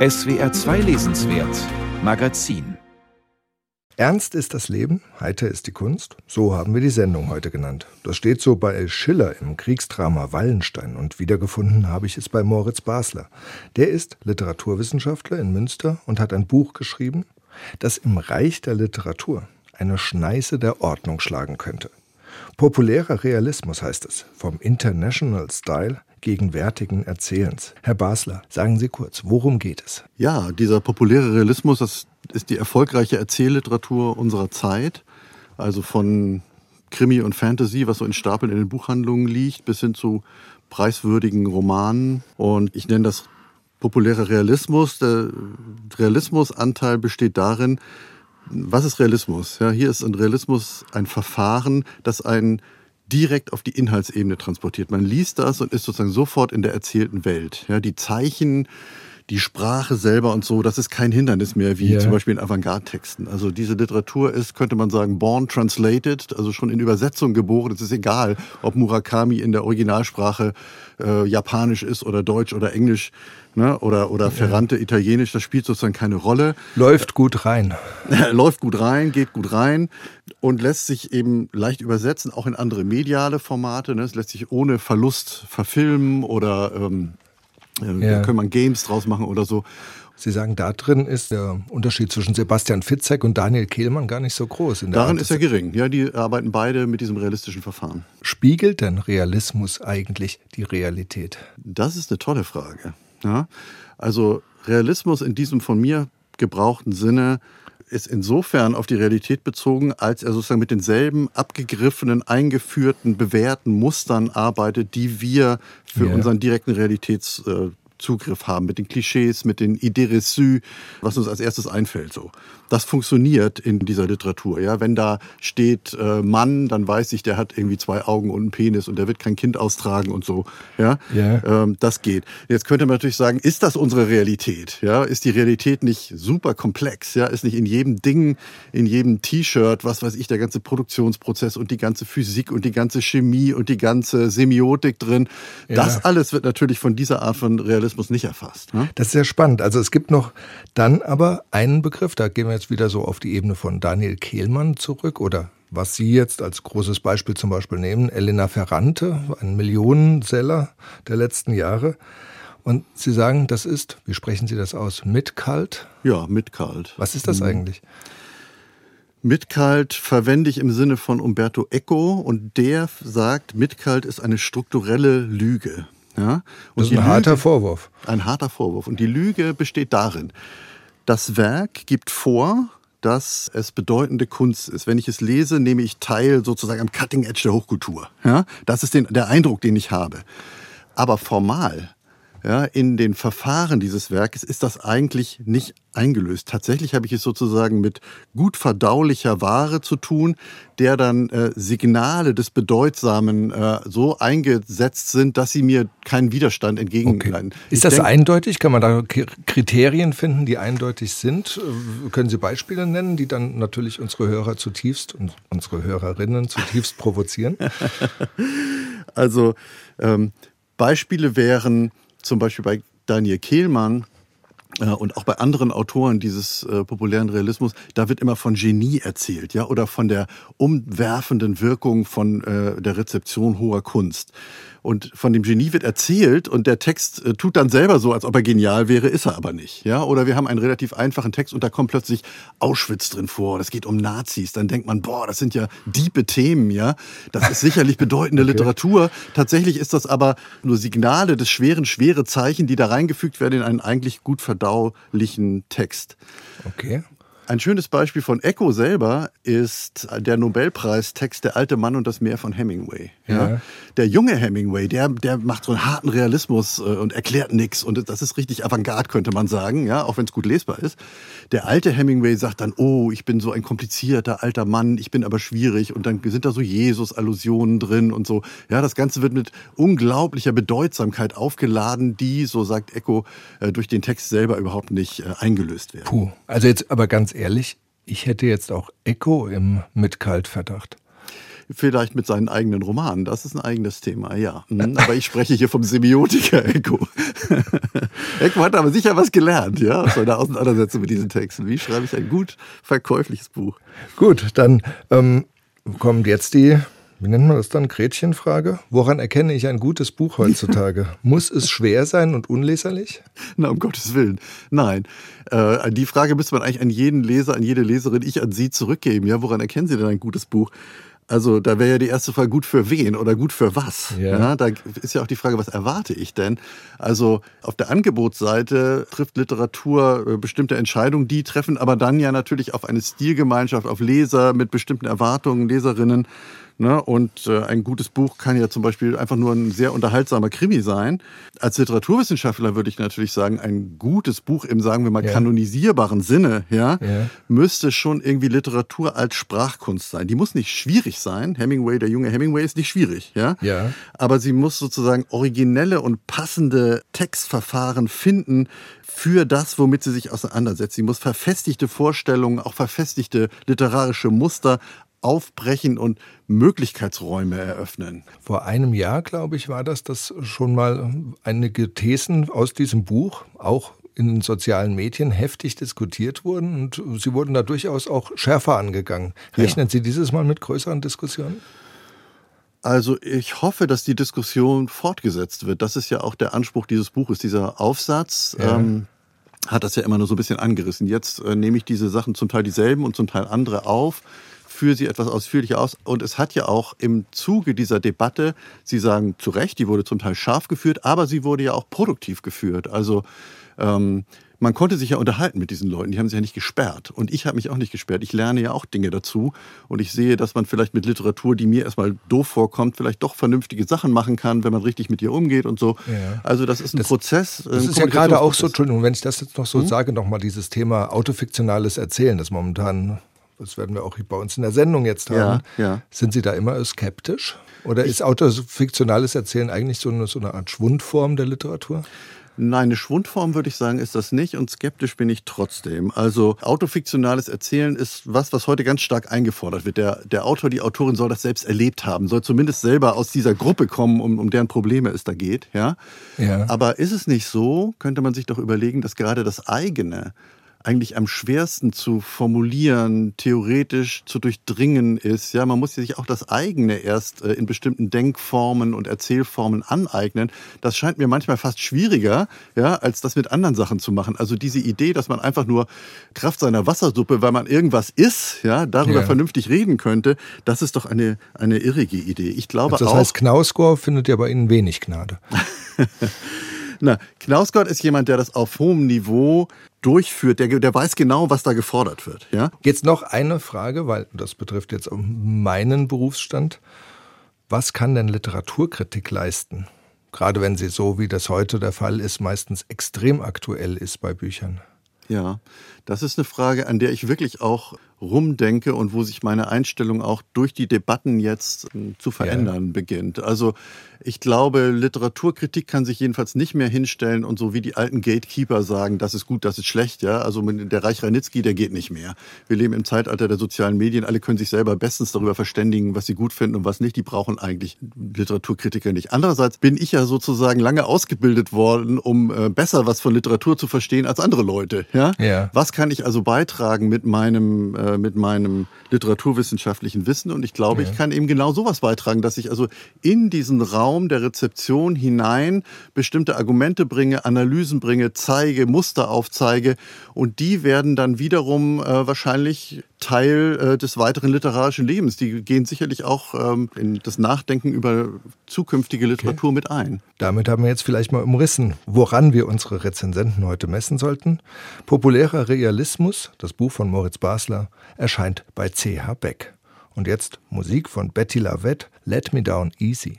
SWR 2 Lesenswert Magazin Ernst ist das Leben, heiter ist die Kunst. So haben wir die Sendung heute genannt. Das steht so bei Schiller im Kriegsdrama Wallenstein und wiedergefunden habe ich es bei Moritz Basler. Der ist Literaturwissenschaftler in Münster und hat ein Buch geschrieben, das im Reich der Literatur eine Schneise der Ordnung schlagen könnte. Populärer Realismus heißt es, vom International Style gegenwärtigen Erzählens. Herr Basler, sagen Sie kurz, worum geht es? Ja, dieser populäre Realismus, das ist die erfolgreiche Erzählliteratur unserer Zeit. Also von Krimi und Fantasy, was so in Stapeln in den Buchhandlungen liegt, bis hin zu preiswürdigen Romanen. Und ich nenne das populärer Realismus. Der Realismusanteil besteht darin, was ist Realismus? Ja, hier ist ein Realismus ein Verfahren, das einen direkt auf die Inhaltsebene transportiert. Man liest das und ist sozusagen sofort in der erzählten Welt. Ja, die Zeichen, die Sprache selber und so, das ist kein Hindernis mehr, wie yeah. zum Beispiel in Avantgarde-Texten. Also diese Literatur ist, könnte man sagen, born translated, also schon in Übersetzung geboren. Es ist egal, ob Murakami in der Originalsprache äh, Japanisch ist oder Deutsch oder Englisch ne? oder, oder Ferrante. Italienisch, das spielt sozusagen keine Rolle. Läuft gut rein. Läuft gut rein, geht gut rein und lässt sich eben leicht übersetzen, auch in andere mediale Formate. Ne? Es lässt sich ohne Verlust verfilmen oder ähm, ja. Da kann man Games draus machen oder so. Sie sagen, da drin ist der Unterschied zwischen Sebastian Fitzek und Daniel Kehlmann gar nicht so groß. Darin Art, ist er gering. Ja, die arbeiten beide mit diesem realistischen Verfahren. Spiegelt denn Realismus eigentlich die Realität? Das ist eine tolle Frage. Ja, also Realismus in diesem von mir gebrauchten Sinne ist insofern auf die Realität bezogen, als er sozusagen mit denselben abgegriffenen, eingeführten, bewährten Mustern arbeitet, die wir für yeah. unseren direkten Realitäts äh, Zugriff haben mit den Klischees, mit den Idées reçues, was uns als erstes einfällt. So, das funktioniert in dieser Literatur. Ja, wenn da steht äh, Mann, dann weiß ich, der hat irgendwie zwei Augen und einen Penis und der wird kein Kind austragen und so. Ja, yeah. ähm, das geht. Jetzt könnte man natürlich sagen, ist das unsere Realität? Ja, ist die Realität nicht super komplex? Ja, ist nicht in jedem Ding, in jedem T-Shirt, was weiß ich, der ganze Produktionsprozess und die ganze Physik und die ganze Chemie und die ganze Semiotik drin? Ja. Das alles wird natürlich von dieser Art von Realismus Journalismus nicht erfasst. Ne? Das ist sehr spannend. Also es gibt noch dann aber einen Begriff, da gehen wir jetzt wieder so auf die Ebene von Daniel Kehlmann zurück oder was Sie jetzt als großes Beispiel zum Beispiel nehmen, Elena Ferrante, ein Millionenseller der letzten Jahre. Und Sie sagen, das ist, wie sprechen Sie das aus, mitkalt? Ja, mitkalt. Was ist das mhm. eigentlich? Mitkalt verwende ich im Sinne von Umberto Eco und der sagt, Mitkalt ist eine strukturelle Lüge. Ja? Das ist ein harter Lüge, Vorwurf. Ein harter Vorwurf. Und die Lüge besteht darin, das Werk gibt vor, dass es bedeutende Kunst ist. Wenn ich es lese, nehme ich teil sozusagen am Cutting Edge der Hochkultur. Ja? Das ist den, der Eindruck, den ich habe. Aber formal ja, in den Verfahren dieses Werkes ist das eigentlich nicht eingelöst. Tatsächlich habe ich es sozusagen mit gut verdaulicher Ware zu tun, der dann äh, Signale des Bedeutsamen äh, so eingesetzt sind, dass sie mir keinen Widerstand entgegenleiten. Okay. Ist das denk, eindeutig? Kann man da Kriterien finden, die eindeutig sind? Äh, können Sie Beispiele nennen, die dann natürlich unsere Hörer zutiefst und unsere Hörerinnen zutiefst provozieren? also ähm, Beispiele wären zum Beispiel bei Daniel Kehlmann äh, und auch bei anderen Autoren dieses äh, populären Realismus, da wird immer von Genie erzählt, ja, oder von der umwerfenden Wirkung von äh, der Rezeption hoher Kunst. Und von dem Genie wird erzählt und der Text äh, tut dann selber so, als ob er genial wäre, ist er aber nicht. Ja? Oder wir haben einen relativ einfachen Text und da kommt plötzlich Auschwitz drin vor. Das geht um Nazis. Dann denkt man, boah, das sind ja diepe Themen, ja. Das ist sicherlich bedeutende okay. Literatur. Tatsächlich ist das aber nur Signale des schweren, schwere Zeichen, die da reingefügt werden in einen eigentlich gut verdaulichen Text. Okay. Ein schönes Beispiel von Echo selber ist der Nobelpreistext Der alte Mann und das Meer von Hemingway. Ja. ja. Der junge Hemingway, der, der macht so einen harten Realismus äh, und erklärt nichts. Und das ist richtig Avantgarde, könnte man sagen, ja, auch wenn es gut lesbar ist. Der alte Hemingway sagt dann, oh, ich bin so ein komplizierter alter Mann, ich bin aber schwierig. Und dann sind da so Jesus-Allusionen drin und so. Ja, das Ganze wird mit unglaublicher Bedeutsamkeit aufgeladen, die, so sagt Echo, äh, durch den Text selber überhaupt nicht äh, eingelöst werden. Puh, also jetzt aber ganz ehrlich, ich hätte jetzt auch Echo im Mitkaltverdacht. Vielleicht mit seinen eigenen Romanen. Das ist ein eigenes Thema, ja. Mhm. Aber ich spreche hier vom Semiotiker Eco. Eco hat aber sicher was gelernt, ja, aus seiner Auseinandersetzung mit diesen Texten. Wie schreibe ich ein gut verkäufliches Buch? Gut, dann ähm, kommt jetzt die wie nennt man das dann, Gretchenfrage? Woran erkenne ich ein gutes Buch heutzutage? Muss es schwer sein und unleserlich? Na, um Gottes Willen. Nein. Äh, die Frage müsste man eigentlich an jeden Leser, an jede Leserin, ich an Sie zurückgeben. Ja, woran erkennen Sie denn ein gutes Buch? Also da wäre ja die erste Frage, gut für wen oder gut für was? Ja. ja. da ist ja auch die Frage, was erwarte ich denn? Also auf der Angebotsseite trifft Literatur äh, bestimmte Entscheidungen, die treffen aber dann ja natürlich auf eine Stilgemeinschaft, auf Leser mit bestimmten Erwartungen, Leserinnen. Ne? Und äh, ein gutes Buch kann ja zum Beispiel einfach nur ein sehr unterhaltsamer Krimi sein. Als Literaturwissenschaftler würde ich natürlich sagen, ein gutes Buch im, sagen wir mal, ja. kanonisierbaren Sinne, ja, ja, müsste schon irgendwie Literatur als Sprachkunst sein. Die muss nicht schwierig sein. Hemingway, der junge Hemingway, ist nicht schwierig, ja. ja. Aber sie muss sozusagen originelle und passende Textverfahren finden, für das, womit sie sich auseinandersetzt. Sie muss verfestigte Vorstellungen, auch verfestigte literarische Muster aufbrechen und Möglichkeitsräume eröffnen. Vor einem Jahr, glaube ich, war das, dass schon mal einige Thesen aus diesem Buch auch in den sozialen Medien heftig diskutiert wurden und sie wurden da durchaus auch schärfer angegangen. Rechnen ja. Sie dieses Mal mit größeren Diskussionen? Also ich hoffe, dass die Diskussion fortgesetzt wird. Das ist ja auch der Anspruch dieses Buches, dieser Aufsatz. Ja. Ähm, hat das ja immer nur so ein bisschen angerissen. Jetzt äh, nehme ich diese Sachen zum Teil dieselben und zum Teil andere auf führe sie etwas ausführlicher aus. Und es hat ja auch im Zuge dieser Debatte, Sie sagen zu Recht, die wurde zum Teil scharf geführt, aber sie wurde ja auch produktiv geführt. Also ähm, man konnte sich ja unterhalten mit diesen Leuten, die haben sich ja nicht gesperrt. Und ich habe mich auch nicht gesperrt. Ich lerne ja auch Dinge dazu. Und ich sehe, dass man vielleicht mit Literatur, die mir erstmal doof vorkommt, vielleicht doch vernünftige Sachen machen kann, wenn man richtig mit ihr umgeht und so. Ja. Also das ist ein das, Prozess. Das ist ja gerade auch so, Entschuldigung, wenn ich das jetzt noch so hm? sage, nochmal dieses Thema autofiktionales Erzählen, das momentan das werden wir auch bei uns in der Sendung jetzt haben. Ja, ja. Sind Sie da immer skeptisch? Oder ich ist autofiktionales Erzählen eigentlich so eine, so eine Art Schwundform der Literatur? Nein, eine Schwundform würde ich sagen, ist das nicht und skeptisch bin ich trotzdem. Also autofiktionales Erzählen ist was, was heute ganz stark eingefordert wird. Der, der Autor, die Autorin soll das selbst erlebt haben, soll zumindest selber aus dieser Gruppe kommen, um, um deren Probleme es da geht. Ja? ja. Aber ist es nicht so, könnte man sich doch überlegen, dass gerade das eigene eigentlich am schwersten zu formulieren, theoretisch zu durchdringen ist. Ja, man muss sich auch das eigene erst äh, in bestimmten Denkformen und Erzählformen aneignen. Das scheint mir manchmal fast schwieriger, ja, als das mit anderen Sachen zu machen. Also diese Idee, dass man einfach nur Kraft seiner Wassersuppe, weil man irgendwas isst, ja, darüber ja. vernünftig reden könnte, das ist doch eine, eine irrige Idee. Ich glaube also das auch. Das heißt, Knausgård findet ja bei Ihnen wenig Gnade. Na, Knausgott ist jemand, der das auf hohem Niveau durchführt, der, der weiß genau, was da gefordert wird. Ja? Jetzt noch eine Frage, weil das betrifft jetzt meinen Berufsstand. Was kann denn Literaturkritik leisten? Gerade wenn sie so, wie das heute der Fall ist, meistens extrem aktuell ist bei Büchern. Ja, das ist eine Frage, an der ich wirklich auch rumdenke und wo sich meine Einstellung auch durch die Debatten jetzt äh, zu verändern ja. beginnt. Also ich glaube, Literaturkritik kann sich jedenfalls nicht mehr hinstellen und so wie die alten Gatekeeper sagen, das ist gut, das ist schlecht. Ja, also der Reich Ranitzky, der geht nicht mehr. Wir leben im Zeitalter der sozialen Medien. Alle können sich selber bestens darüber verständigen, was sie gut finden und was nicht. Die brauchen eigentlich Literaturkritiker nicht. Andererseits bin ich ja sozusagen lange ausgebildet worden, um äh, besser was von Literatur zu verstehen als andere Leute. Ja, ja. was kann ich also beitragen mit meinem äh, mit meinem literaturwissenschaftlichen Wissen? Und ich glaube, ja. ich kann eben genau sowas beitragen, dass ich also in diesen Raum der Rezeption hinein bestimmte Argumente bringe, Analysen bringe, zeige, Muster aufzeige und die werden dann wiederum äh, wahrscheinlich Teil äh, des weiteren literarischen Lebens. Die gehen sicherlich auch ähm, in das Nachdenken über zukünftige Literatur okay. mit ein. Damit haben wir jetzt vielleicht mal umrissen, woran wir unsere Rezensenten heute messen sollten. Populärer Realismus, das Buch von Moritz Basler, erscheint bei CH Beck. Und jetzt Musik von Betty Lavette, Let Me Down Easy.